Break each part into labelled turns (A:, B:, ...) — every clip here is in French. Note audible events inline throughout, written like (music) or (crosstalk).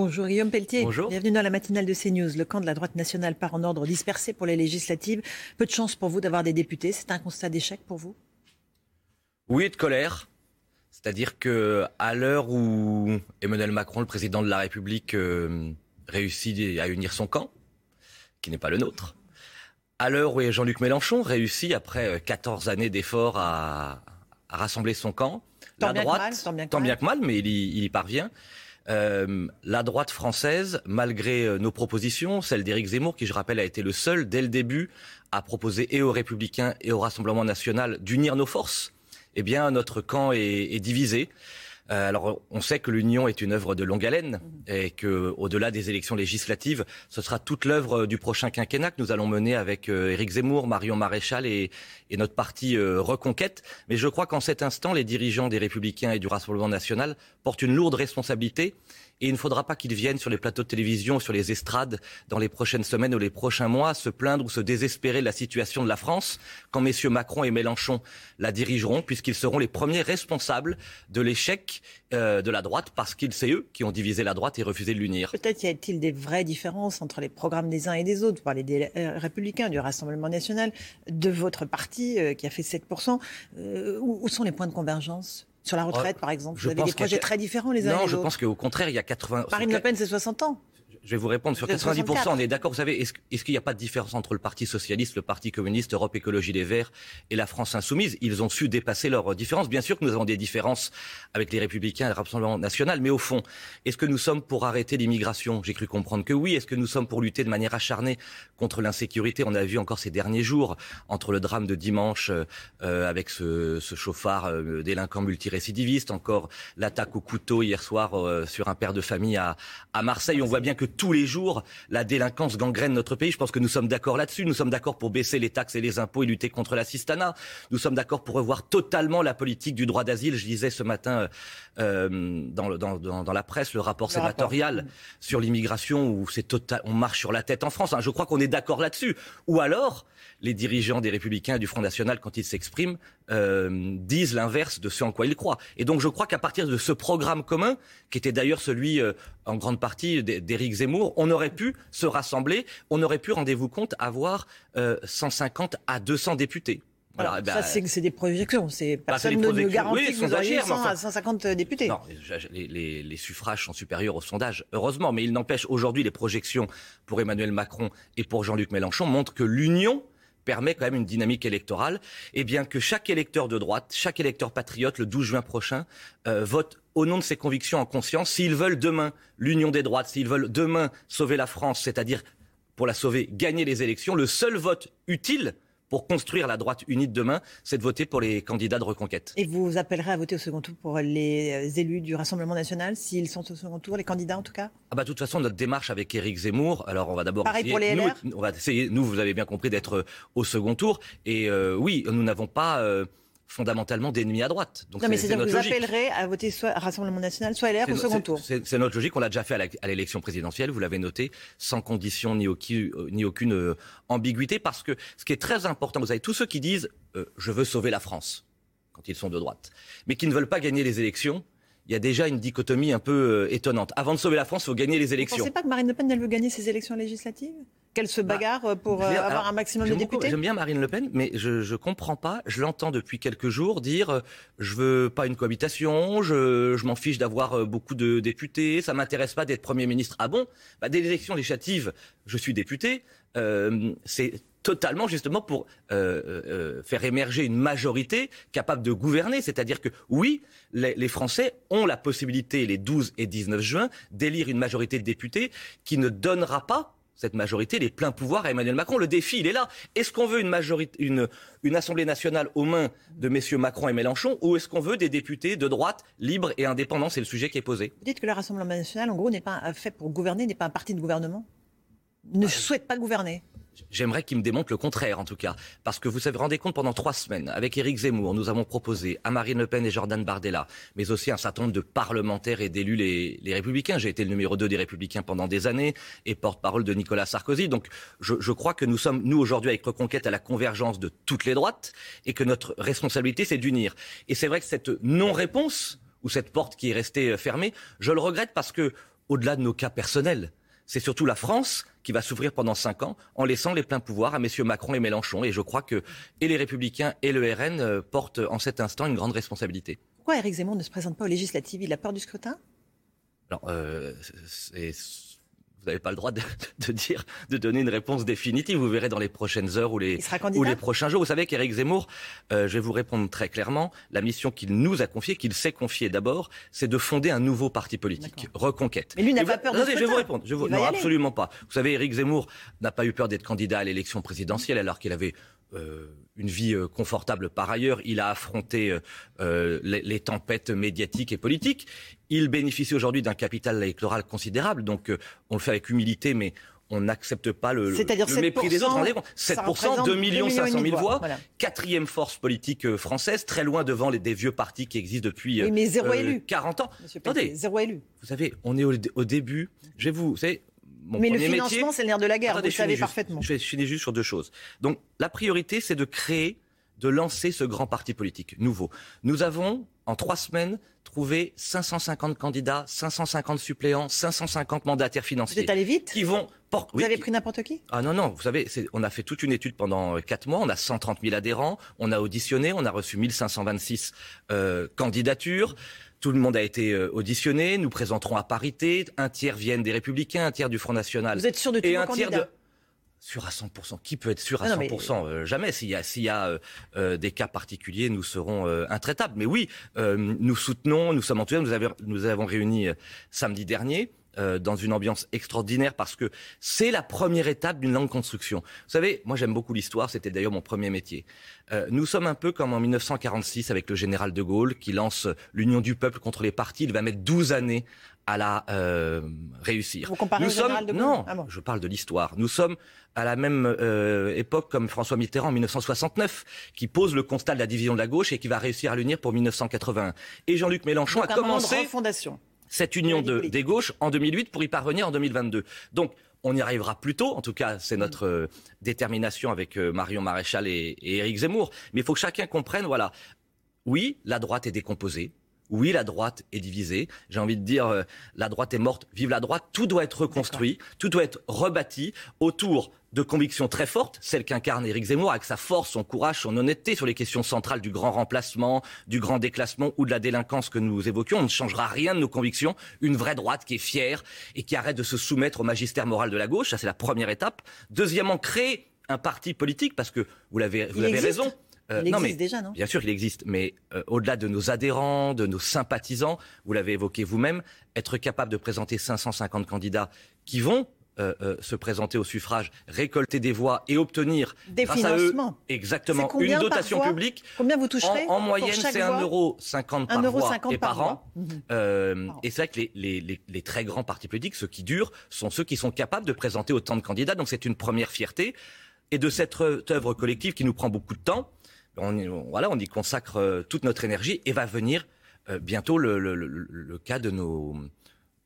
A: Bonjour Guillaume Pelletier.
B: Bonjour.
A: Bienvenue dans la matinale de CNews. Le camp de la droite nationale part en ordre dispersé pour les législatives. Peu de chance pour vous d'avoir des députés. C'est un constat d'échec pour vous?
B: Oui, de colère. C'est-à-dire que à l'heure où Emmanuel Macron, le président de la République, euh, réussit à unir son camp, qui n'est pas le nôtre, à l'heure où Jean-Luc Mélenchon réussit, après 14 années d'efforts, à, à rassembler son camp,
A: Tant
B: la droite,
A: mal, tant bien que
B: tant
A: mal.
B: bien que mal, mais il y, il y parvient. Euh, la droite française, malgré euh, nos propositions, celle d'Éric Zemmour, qui je rappelle a été le seul dès le début à proposer et aux Républicains et au Rassemblement national d'unir nos forces, eh bien notre camp est, est divisé. Euh, alors, on sait que l'union est une œuvre de longue haleine et que, au-delà des élections législatives, ce sera toute l'œuvre du prochain quinquennat que nous allons mener avec euh, Éric Zemmour, Marion Maréchal et, et notre parti euh, Reconquête. Mais je crois qu'en cet instant, les dirigeants des Républicains et du Rassemblement national portent une lourde responsabilité. Et il ne faudra pas qu'ils viennent sur les plateaux de télévision, sur les estrades, dans les prochaines semaines ou les prochains mois, se plaindre ou se désespérer de la situation de la France, quand messieurs Macron et Mélenchon la dirigeront, puisqu'ils seront les premiers responsables de l'échec euh, de la droite, parce qu'ils, c'est eux qui ont divisé la droite et refusé de l'unir.
A: Peut-être y a-t-il des vraies différences entre les programmes des uns et des autres. Vous parlez des Républicains, du Rassemblement national, de votre parti euh, qui a fait 7%. Euh, où, où sont les points de convergence? Sur la retraite, par exemple
B: je
A: Vous avez des
B: a-
A: projets très différents les uns et
B: Non,
A: les
B: je
A: autres.
B: pense qu'au contraire, il y a 80.
A: Marine Le Pen, c'est 60 ans.
B: Je vais vous répondre sur
A: Vous êtes
B: 90%.
A: 64.
B: On est d'accord. Vous savez, est-ce est-ce qu'il n'y a pas de différence entre le Parti socialiste, le Parti communiste, Europe Écologie Les Verts et la France insoumise? Ils ont su dépasser leurs différences. Bien sûr que nous avons des différences avec les Républicains et le Rassemblement national, mais au fond, est-ce que nous sommes pour arrêter l'immigration? J'ai cru comprendre que oui. Est-ce que nous sommes pour lutter de manière acharnée contre l'insécurité? On a vu encore ces derniers jours entre le drame de dimanche euh, avec ce, ce chauffard euh, délinquant multirécidiviste, encore l'attaque au couteau hier soir euh, sur un père de famille à, à Marseille. On voit bien que tous les jours, la délinquance gangrène notre pays. Je pense que nous sommes d'accord là-dessus. Nous sommes d'accord pour baisser les taxes et les impôts et lutter contre l'assistanat. Nous sommes d'accord pour revoir totalement la politique du droit d'asile. Je disais ce matin euh, dans, le- dans, dans, dans la presse le rapport
A: Le rapport.
B: sénatorial sur l'immigration où c'est total, on marche sur la tête en France. hein. Je crois qu'on est d'accord là-dessus. Ou alors, les dirigeants des Républicains et du Front National, quand ils s'expriment, euh, disent l'inverse de ce en quoi ils croient. Et donc, je crois qu'à partir de ce programme commun, qui était d'ailleurs celui euh, en grande partie d'É- d'Éric Zemmour, on aurait pu se rassembler, on aurait pu, rendez-vous compte, avoir euh, 150 à 200 députés. Voilà,
A: Alors,
B: ben,
A: ça, c'est c'est des projections. C'est
B: Bah,
A: personne
B: des
A: ne, garantit
B: Oui,
A: que vous auriez
B: sondagères, mais
A: 100
B: enfin-
A: à 150 députés.
B: Non, les, les- les suffrages sont supérieurs aux sondages, heureusement, mais il n'empêche aujourd'hui les projections pour Emmanuel Macron et pour Jean-Luc Mélenchon montrent que l'union permet quand même une dynamique électorale, et bien que chaque électeur de droite, chaque électeur patriote, le 12 juin prochain, euh, vote au nom de ses convictions en conscience, s'ils veulent demain l'union des droites, s'ils veulent demain sauver la France, c'est-à-dire pour la sauver, gagner les élections, le seul vote utile pour construire la droite unie de demain, c'est de voter pour les candidats de reconquête.
A: Et vous appellerez à voter au second tour pour les euh, élus du Rassemblement national, s'ils sont au second tour, les candidats en tout cas?
B: Ah bah de toute façon notre démarche avec Éric Zemmour, alors on va d'abord
A: Pareil
B: essayer,
A: pour les
B: nous,
A: LR
B: on va essayer, nous vous avez bien compris d'être euh, au second tour. Et euh, oui nous n'avons pas euh, fondamentalement d'ennemis à droite. Donc
A: Non, mais
B: c'est-
A: c'est-à-dire
B: c'est
A: que vous
B: logique.
A: appellerez à voter soit Rassemblement national, soit LR au second tour.
B: C'est notre logique, on l'a déjà fait à l'élection présidentielle, vous l'avez noté, sans condition ni, aucune- ni aucune euh, ambiguïté, parce que ce qui est très important, vous avez tous ceux qui disent euh, je veux sauver la France, quand ils sont de droite, mais qui ne veulent pas gagner les élections, il y a déjà une dichotomie un peu euh, étonnante. Avant de sauver la France, il faut gagner les
A: Vous ne
B: élections.
A: pensez pas que Marine Le Pen, elle veut gagner ces élections législatives? Qu'elle se bagarre euh, pour
B: Bah,
A: euh,
B: dire,
A: avoir
B: alors,
A: un maximum de députés
B: J'aime bien Marine Le Pen, mais je je comprends pas. Je l'entends depuis quelques jours dire euh, je veux pas une cohabitation, je, je m'en fiche d'avoir euh, beaucoup de députés, ça m'intéresse pas d'être Premier ministre. Ah bon? Bah, Dès l'élection législative, je suis député. C'est totalement justement pour faire émerger une majorité capable de gouverner. C'est-à-dire que oui, les, les Français ont la possibilité les 12 et 19 juin d'élire une majorité de députés qui ne donnera pas cette majorité les pleins pouvoirs à Emmanuel Macron. Le défi, il est là. Est-ce qu'on veut une, majorité, une, une Assemblée nationale aux mains de messieurs Macron et Mélenchon ou est-ce qu'on veut des députés de droite libres et indépendants? C'est le sujet qui est posé.
A: Vous dites que le Rassemblement national, en gros, n'est pas fait pour gouverner, n'est pas un parti de gouvernement? Ne ah, souhaite pas gouverner?
B: J'aimerais qu'il me démontre le contraire, en tout cas. Parce que vous vous rendez compte, pendant trois semaines, avec Éric Zemmour, nous avons proposé à Marine Le Pen et Jordan Bardella, mais aussi un certain nombre de parlementaires et d'élus les, les, Républicains. J'ai été le numéro 2 des Républicains pendant des années et porte-parole de Nicolas Sarkozy. Donc, je, je crois que nous sommes, nous, aujourd'hui, avec Reconquête, à la convergence de toutes les droites et que notre responsabilité, c'est d'unir. Et c'est vrai que cette non-réponse, ou cette porte qui est restée fermée, je le regrette parce que, au-delà de nos cas personnels, c'est surtout la France qui va s'ouvrir pendant cinq ans en laissant les pleins pouvoirs à messieurs Macron et Mélenchon. Et je crois que et les Républicains et le RN euh, portent en cet instant une grande responsabilité.
A: Pourquoi Éric Zemmour ne se présente pas aux législatives? Il a peur du scrutin?
B: Alors, euh, vous n'avez pas le droit (laughs) de, dire, de donner une réponse définitive. Vous verrez dans les prochaines heures ou les, ou les prochains jours. Vous savez qu'Éric Zemmour, euh, je vais vous répondre très clairement, la mission qu'il nous a confiée, qu'il s'est confiée d'abord, c'est de fonder un nouveau parti politique, Reconquête.
A: Mais lui n'a pas peur de
B: Je vais vous répondre. Je vous... Non, absolument pas. Vous savez, Éric Zemmour n'a pas eu peur d'être candidat à l'élection présidentielle alors qu'il avait euh, une vie euh, confortable par ailleurs. Il a affronté euh, les, tempêtes médiatiques et politiques. Il bénéficie aujourd'hui d'un capital électoral considérable. Donc on le fait avec humilité, mais on n'accepte pas le, le mépris des autres. 7%, 2 millions 500 000 voix, quatrième force politique française, très loin devant les, des vieux partis qui existent depuis
A: mais zéro élu.
B: 40 ans.
A: Attendez, zéro élu.
B: Vous savez, on est au, au début. Je vais vous, vous savez,
A: mais le financement, c'est le nerf de la guerre, vous le savez parfaitement.
B: Je, finis juste sur deux choses. Donc, la priorité, c'est de créer, de lancer ce grand parti politique nouveau. Nous avons, en trois semaines, trouvé 550 candidats, 550 suppléants, 550 mandataires financiers.
A: Vous êtes allé vite
B: Qui vont...
A: Vous avez pris n'importe qui?
B: Ah non, non, vous savez, on a fait toute une étude pendant euh, quatre mois, on a 130 000 adhérents, on a auditionné, on a reçu 1526 euh, candidatures. Tout le monde a été euh, auditionné. Nous présenterons à parité. Un tiers viennent des Républicains, un tiers du Front National.
A: Vous êtes sûr de tout
B: et
A: un tiers de
B: Sûr à 100%. Qui peut être sûr à 100% euh, Jamais. S'il y a, s'il y a euh, des cas particuliers, nous serons intraitables. Mais oui, nous soutenons, nous sommes enthousiastes. Nous, avons, nous avons réuni samedi dernier dans une ambiance extraordinaire parce que c'est la première étape d'une longue construction. Vous savez, moi j'aime beaucoup l'histoire, c'était d'ailleurs mon premier métier. Euh, nous sommes un peu comme en 1946 avec le général de Gaulle qui lance l'union du peuple contre les partis. Il va mettre 12 années à la euh, réussir.
A: Vous comparez
B: nous
A: au général de Gaulle
B: Non, ah je parle de l'histoire. Nous sommes à la même euh, époque comme François Mitterrand en 1969, qui pose le constat de la division de la gauche et qui va réussir à l'unir pour 1981. Et Jean-Luc Mélenchon
A: Donc
B: a commencé
A: fondation.
B: Cette union de, des gauches en 2008 pour y parvenir en 2022. Donc on y arrivera plus tôt. En tout cas, c'est notre euh, détermination avec euh, Marion Maréchal et, et Éric Zemmour. Mais il faut que chacun comprenne, voilà, oui, la droite est décomposée. Oui, la droite est divisée. J'ai envie de dire, euh, la droite est morte. Vive la droite. Tout doit être reconstruit. Tout doit être rebâti autour de convictions très fortes, celles qu'incarne Éric Zemmour avec sa force, son courage, son honnêteté sur les questions centrales du grand remplacement, du grand déclassement ou de la délinquance que nous évoquions. On ne changera rien de nos convictions. Une vraie droite qui est fière et qui arrête de se soumettre au magistère moral de la gauche. Ça, c'est la première étape. Deuxièmement, créer un parti politique parce que vous l'avez, vous avez raison.
A: Euh, il existe déjà, non?
B: Bien sûr qu'il existe, mais euh, au-delà de nos adhérents, de nos sympathisants, vous l'avez évoqué vous-même, être capable de présenter 550 candidats qui vont euh, euh, se présenter au suffrage, récolter des voix et obtenir
A: des financements.
B: exactement une dotation publique.
A: Combien vous toucherez
B: En, moyenne, c'est 1,50 euro par voix et par, an.
A: Mhm.
B: Euh, et c'est vrai que les, les, les, très grands partis politiques, ceux qui durent, sont ceux qui sont capables de présenter autant de candidats. Donc c'est une première fierté. Et de cette œuvre collective qui nous prend beaucoup de temps, on, voilà, on y consacre toute notre énergie et va venir bientôt le, le, le cas de nos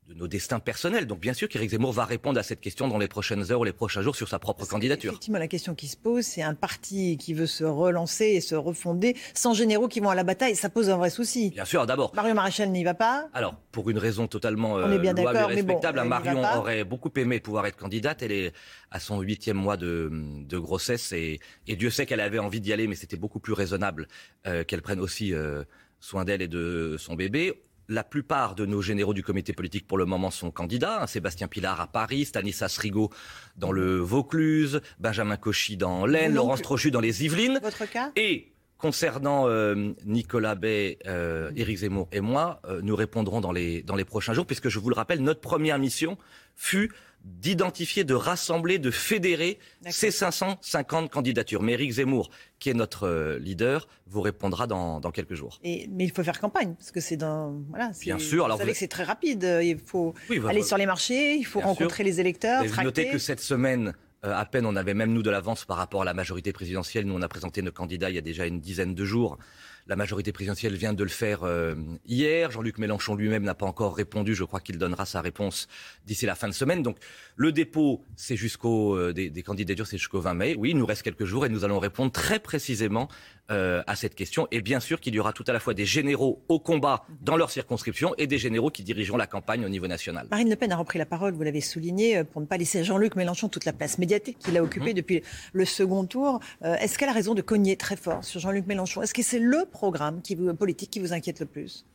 B: de nos destins personnels. Donc bien sûr qu'Éric Zemmour va répondre à cette question dans les prochaines heures ou les prochains jours sur sa propre candidature.
A: Effectivement, la question qui se pose, c'est un parti qui veut se relancer et se refonder sans généraux qui vont à la bataille. Ça pose un vrai souci.
B: Bien sûr, d'abord.
A: Mario Maréchal n'y va pas.
B: Alors, pour une raison totalement euh, bien louable et respectable, bon, Marion aurait beaucoup aimé pouvoir être candidate. Elle est à son huitième mois de, de grossesse et, et, Dieu sait qu'elle avait envie d'y aller, mais c'était beaucoup plus raisonnable euh, qu'elle prenne aussi euh, soin d'elle et de son bébé la plupart de nos généraux du comité politique pour le moment sont candidats. Sébastien Pilar à Paris, Stanislas Rigaud dans le Vaucluse, Benjamin Cauchy dans l'Aisne, Laurence Trochu dans les Yvelines.
A: Votre cas?
B: Et concernant euh, Nicolas Bay, euh, Éric Zemmour et moi, euh, nous répondrons dans les, dans les prochains jours, puisque je vous le rappelle, notre première mission fut d'identifier, de rassembler, de fédérer ces 550 candidatures. Mais Éric Zemmour, qui est notre euh, leader, vous répondra dans, quelques jours.
A: Et, mais il faut faire campagne, parce que c'est dans... Voilà,
B: Bien sûr.
A: Alors vous savez que c'est très rapide. Il faut aller sur les marchés, il faut rencontrer les électeurs.
B: Vous notez que cette semaine, euh, à peine on avait même nous de l'avance par rapport à la majorité présidentielle. Nous, on a présenté nos candidats il y a déjà une dizaine de jours. La majorité présidentielle vient de le faire euh, hier. Jean-Luc Mélenchon lui-même n'a pas encore répondu. Je crois qu'il donnera sa réponse d'ici la fin de semaine. Donc le dépôt, c'est jusqu'au euh, des, des, candidatures, c'est jusqu'au 20 mai. Oui, il nous reste quelques jours et nous allons répondre très précisément euh, à cette question. Et bien sûr qu'il y aura tout à la fois des généraux au combat dans leur circonscription et des généraux qui dirigeront la campagne au niveau national.
A: Marine Le Pen a repris la parole, vous l'avez souligné, euh, pour ne pas laisser Jean-Luc Mélenchon toute la place médiatique qu'il a occupée mhm. depuis le second tour. Euh, est-ce qu'elle a raison de cogner très fort sur Jean-Luc Mélenchon? Est-ce que c'est le programme qui vous, politique qui vous inquiète le plus?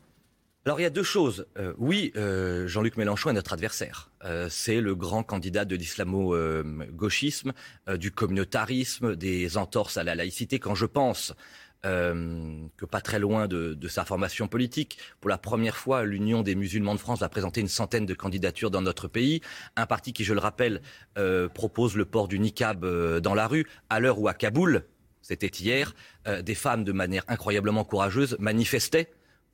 B: Alors il y a deux choses. Euh, oui, euh, Jean-Luc Mélenchon est notre adversaire. Euh, c'est le grand candidat de l'islamo-gauchisme, du communautarisme, des entorses à la laïcité. Quand je pense que pas très loin de, de, sa formation politique, pour la première fois, l'Union des musulmans de France va présenter une centaine de candidatures dans notre pays. Un parti qui, je le rappelle, propose le port du niqab dans la rue, à l'heure où à Kaboul, c'était hier, des femmes de manière incroyablement courageuse manifestaient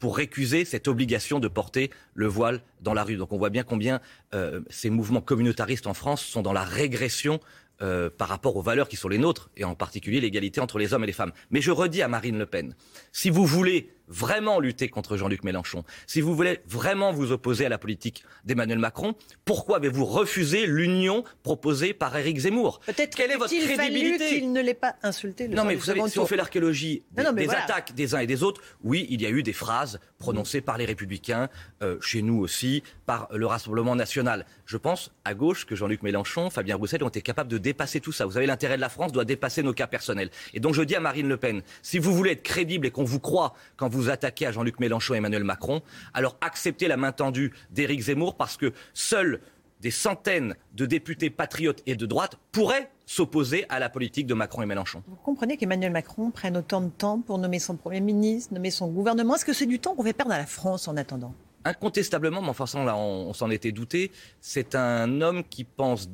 B: pour récuser cette obligation de porter le voile dans la rue. Donc on voit bien combien euh, ces mouvements communautaristes en France sont dans la régression euh, par rapport aux valeurs qui sont les nôtres, et en particulier l'égalité entre les hommes et les femmes. Mais je redis à Marine Le Pen, si vous voulez vraiment lutter contre Jean-Luc Mélenchon, si vous voulez vraiment vous opposer à la politique d'Emmanuel Macron, pourquoi avez-vous refusé l'union proposée par Éric Zemmour?
A: Peut-être Quelle est votre crédibilité? qu'il ne l'ait pas insulté.
B: non, mais vous savez, si on fait l'archéologie des, attaques des uns et des autres, oui, il y a eu des phrases prononcées par les Républicains, euh, chez nous aussi, par le Rassemblement national. Je pense à gauche que Jean-Luc Mélenchon, Fabien Roussel ont été capables de dépasser tout ça. Vous savez, l'intérêt de la France doit dépasser nos cas personnels. Et donc je dis à Marine Le Pen, si vous voulez être crédible et qu'on vous croit quand vous attaquez à Jean-Luc Mélenchon et Emmanuel Macron, alors acceptez la main tendue d'Éric Zemmour parce que seuls des centaines de députés patriotes et de droite pourraient s'opposer à la politique de Macron et Mélenchon.
A: Vous comprenez qu'Emmanuel Macron prenne autant de temps pour nommer son Premier ministre, nommer son gouvernement? Est-ce que c'est du temps qu'on fait perdre à la France en attendant?
B: Incontestablement, mais enfin, là, on s'en était douté, c'est un homme qui pense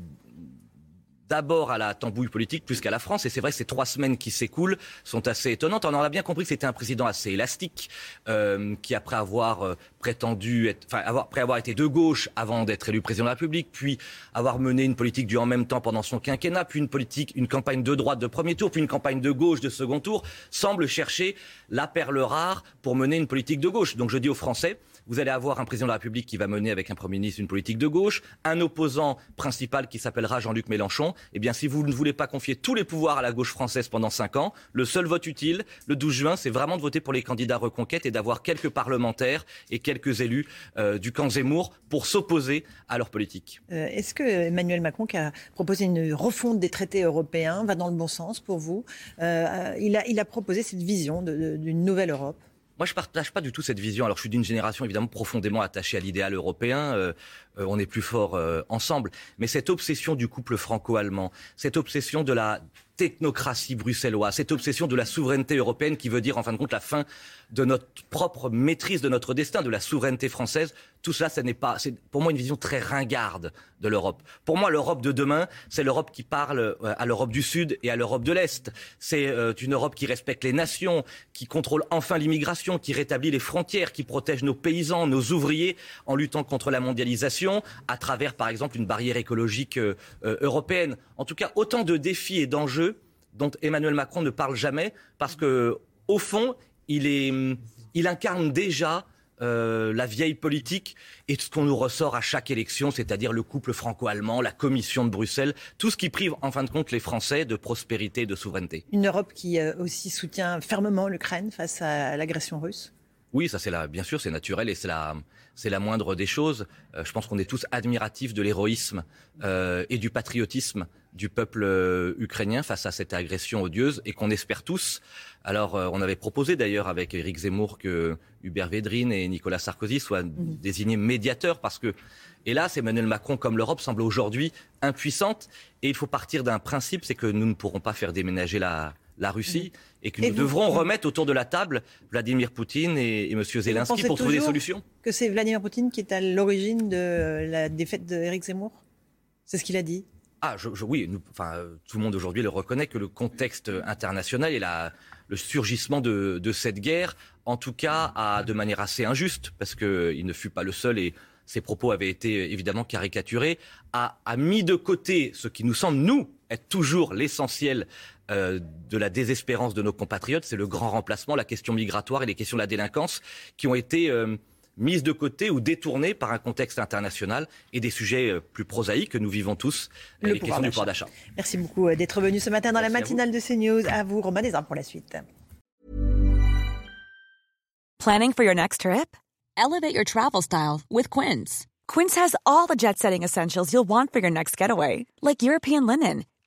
B: d'abord à la tambouille politique plus qu'à la France. Et c'est vrai que ces trois semaines qui s'écoulent sont assez étonnantes. On en a bien compris que c'était un président assez élastique, euh, qui après avoir euh, prétendu être, enfin, après avoir été de gauche avant d'être élu président de la République, puis avoir mené une politique du en même temps pendant son quinquennat, puis une politique, une campagne de droite de premier tour, puis une campagne de gauche de second tour, semble chercher la perle rare pour mener une politique de gauche. Donc je dis aux Français, vous allez avoir un président de la République qui va mener avec un Premier ministre une politique de gauche, un opposant principal qui s'appellera Jean-Luc Mélenchon. Eh bien, si vous ne voulez pas confier tous les pouvoirs à la gauche française pendant cinq ans, le seul vote utile, le 12 juin, c'est vraiment de voter pour les candidats reconquête et d'avoir quelques parlementaires et quelques élus euh, du camp Zemmour pour s'opposer à leur politique.
A: Euh, est-ce que Emmanuel Macron, qui a proposé une refonte des traités européens, va dans le bon sens pour vous? Euh, il a proposé cette vision d'une nouvelle Europe
B: moi, je partage pas du tout cette vision. Alors, je suis d'une génération évidemment profondément attachée à l'idéal européen. Euh, euh, on est plus fort euh, ensemble. Mais cette obsession du couple franco-allemand, cette obsession de la technocratie bruxelloise, cette obsession de la souveraineté européenne qui veut dire en fin de compte la fin de notre propre maîtrise de notre destin, de la souveraineté française. Tout cela, ce n'est pas, c'est pour moi une vision très ringarde de l'Europe. Pour moi, l'Europe de demain, c'est l'Europe qui parle euh, à l'Europe du Sud et à l'Europe de l'Est. C'est euh, une Europe qui respecte les nations, qui contrôle enfin l'immigration, qui rétablit les frontières, qui protège nos paysans, nos ouvriers en luttant contre la mondialisation à travers, par exemple, une barrière écologique euh, européenne. En tout cas, autant de défis et d'enjeux dont Emmanuel Macron ne parle jamais parce que, au fond, il, incarne déjà euh, la vieille politique et ce qu'on nous ressort à chaque élection, c'est-à-dire le couple franco-allemand, la Commission de Bruxelles, tout ce qui prive en fin de compte les Français de prospérité et de souveraineté.
A: Une Europe qui euh, aussi soutient fermement l'Ukraine face à l'agression russe?
B: Oui, ça c'est bien sûr, c'est naturel et c'est la, c'est la moindre des choses. Euh, je pense qu'on est tous admiratifs de l'héroïsme et du patriotisme du peuple euh, ukrainien face à cette agression odieuse et qu'on espère tous. Alors, euh, on avait proposé d'ailleurs avec Éric Zemmour que Hubert Védrine et Nicolas Sarkozy soient mhm. désignés médiateurs parce que, hélas, Emmanuel Macron, comme l'Europe, semble aujourd'hui impuissante. Et il faut partir d'un principe, c'est que nous ne pourrons pas faire déménager la, Russie mhm. et que nous devrons remettre autour de la table Vladimir Poutine et, et M. Zelensky pour trouver des solutions.
A: Que c'est Vladimir Poutine qui est à l'origine de la défaite d'Éric Zemmour? C'est ce qu'il a dit
B: ah, je, oui, enfin, tout le monde aujourd'hui le reconnaît que le contexte international et la, le surgissement de, de, cette guerre, en tout cas, a de manière assez injuste, parce qu'il ne fut pas le seul et ses propos avaient été évidemment caricaturés, a, a mis de côté ce qui nous semble, nous, être toujours l'essentiel euh, de la désespérance de nos compatriotes, c'est le grand remplacement, la question migratoire et les questions de la délinquance, qui ont été euh, mises de côté ou détournées par un contexte international et des sujets euh, plus prosaïques que nous vivons tous,
A: le les questions du pouvoir d'achat. Merci beaucoup d'être venu ce matin dans la matinale de CNews. À vous, Romain Desarmes, pour la suite.
C: Planning for your next trip? Elevate your travel style with Quince. Quince has all the jet-setting essentials you'll want for your next getaway, like European linen,